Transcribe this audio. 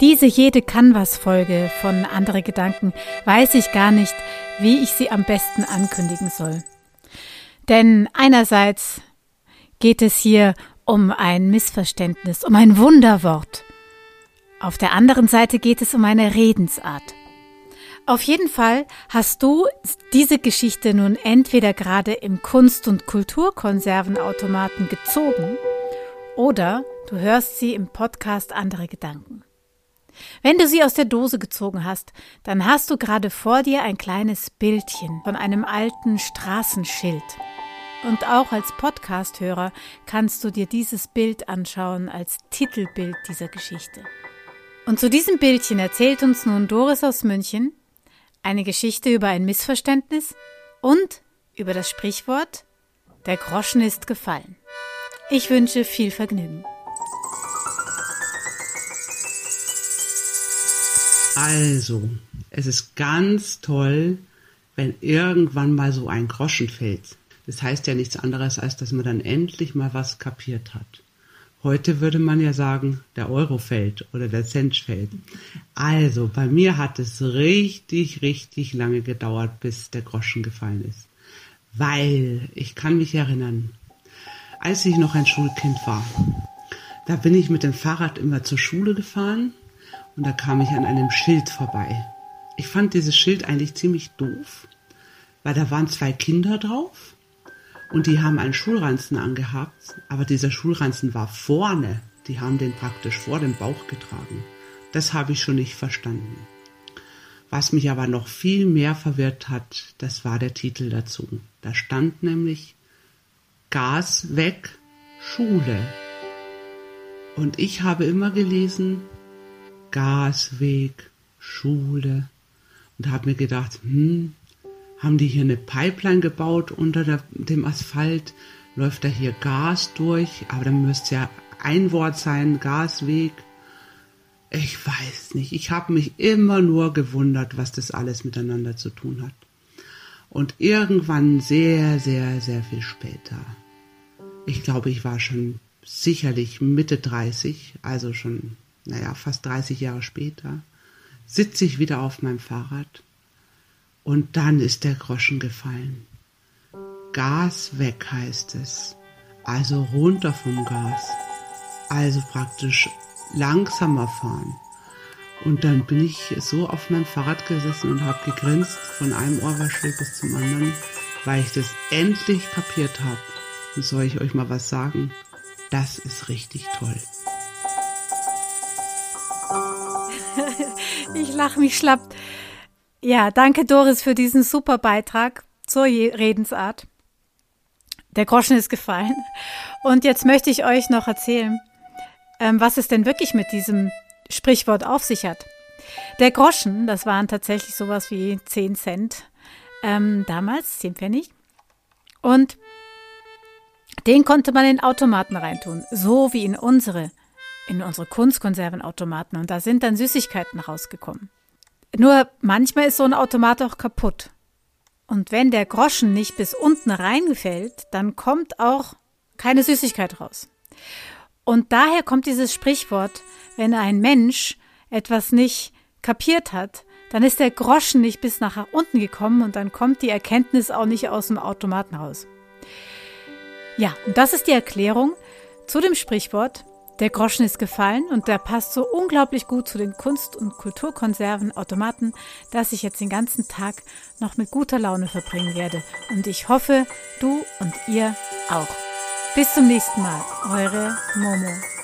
Diese jede Canvas-Folge von Andere Gedanken weiß ich gar nicht, wie ich sie am besten ankündigen soll. Denn einerseits geht es hier um ein Missverständnis, um ein Wunderwort. Auf der anderen Seite geht es um eine Redensart. Auf jeden Fall hast du diese Geschichte nun entweder gerade im Kunst- und Kulturkonservenautomaten gezogen oder du hörst sie im Podcast Andere Gedanken. Wenn du sie aus der Dose gezogen hast, dann hast du gerade vor dir ein kleines Bildchen von einem alten Straßenschild. Und auch als Podcasthörer kannst du dir dieses Bild anschauen als Titelbild dieser Geschichte. Und zu diesem Bildchen erzählt uns nun Doris aus München eine Geschichte über ein Missverständnis und über das Sprichwort Der Groschen ist gefallen. Ich wünsche viel Vergnügen. Also, es ist ganz toll, wenn irgendwann mal so ein Groschen fällt. Das heißt ja nichts anderes, als dass man dann endlich mal was kapiert hat. Heute würde man ja sagen, der Euro fällt oder der Cent fällt. Also, bei mir hat es richtig, richtig lange gedauert, bis der Groschen gefallen ist. Weil, ich kann mich erinnern, als ich noch ein Schulkind war, da bin ich mit dem Fahrrad immer zur Schule gefahren und da kam ich an einem Schild vorbei. Ich fand dieses Schild eigentlich ziemlich doof, weil da waren zwei Kinder drauf und die haben einen Schulranzen angehabt, aber dieser Schulranzen war vorne. Die haben den praktisch vor dem Bauch getragen. Das habe ich schon nicht verstanden. Was mich aber noch viel mehr verwirrt hat, das war der Titel dazu. Da stand nämlich Gas weg, Schule. Und ich habe immer gelesen, Gasweg, Schule und habe mir gedacht, hm, haben die hier eine Pipeline gebaut unter der, dem Asphalt? Läuft da hier Gas durch? Aber dann müsste ja ein Wort sein, Gasweg. Ich weiß nicht. Ich habe mich immer nur gewundert, was das alles miteinander zu tun hat. Und irgendwann sehr, sehr, sehr viel später. Ich glaube, ich war schon sicherlich Mitte 30, also schon naja, fast 30 Jahre später, sitze ich wieder auf meinem Fahrrad und dann ist der Groschen gefallen. Gas weg heißt es, also runter vom Gas, also praktisch langsamer fahren. Und dann bin ich so auf meinem Fahrrad gesessen und habe gegrinst von einem Ohrwaschel bis zum anderen, weil ich das endlich kapiert habe. Und soll ich euch mal was sagen? Das ist richtig toll. ich lache mich schlapp. Ja, danke Doris für diesen super Beitrag zur Redensart. Der Groschen ist gefallen. Und jetzt möchte ich euch noch erzählen, ähm, was es denn wirklich mit diesem Sprichwort auf sich hat. Der Groschen, das waren tatsächlich sowas wie 10 Cent ähm, damals, 10 Pfennig. Und den konnte man in Automaten reintun, so wie in unsere in unsere Kunstkonservenautomaten und da sind dann Süßigkeiten rausgekommen. Nur manchmal ist so ein Automat auch kaputt. Und wenn der Groschen nicht bis unten reingefällt, dann kommt auch keine Süßigkeit raus. Und daher kommt dieses Sprichwort, wenn ein Mensch etwas nicht kapiert hat, dann ist der Groschen nicht bis nach unten gekommen und dann kommt die Erkenntnis auch nicht aus dem Automaten raus. Ja, und das ist die Erklärung zu dem Sprichwort, der Groschen ist gefallen und der passt so unglaublich gut zu den Kunst- und Kulturkonserven Automaten, dass ich jetzt den ganzen Tag noch mit guter Laune verbringen werde. Und ich hoffe, du und ihr auch. Bis zum nächsten Mal, eure Momo.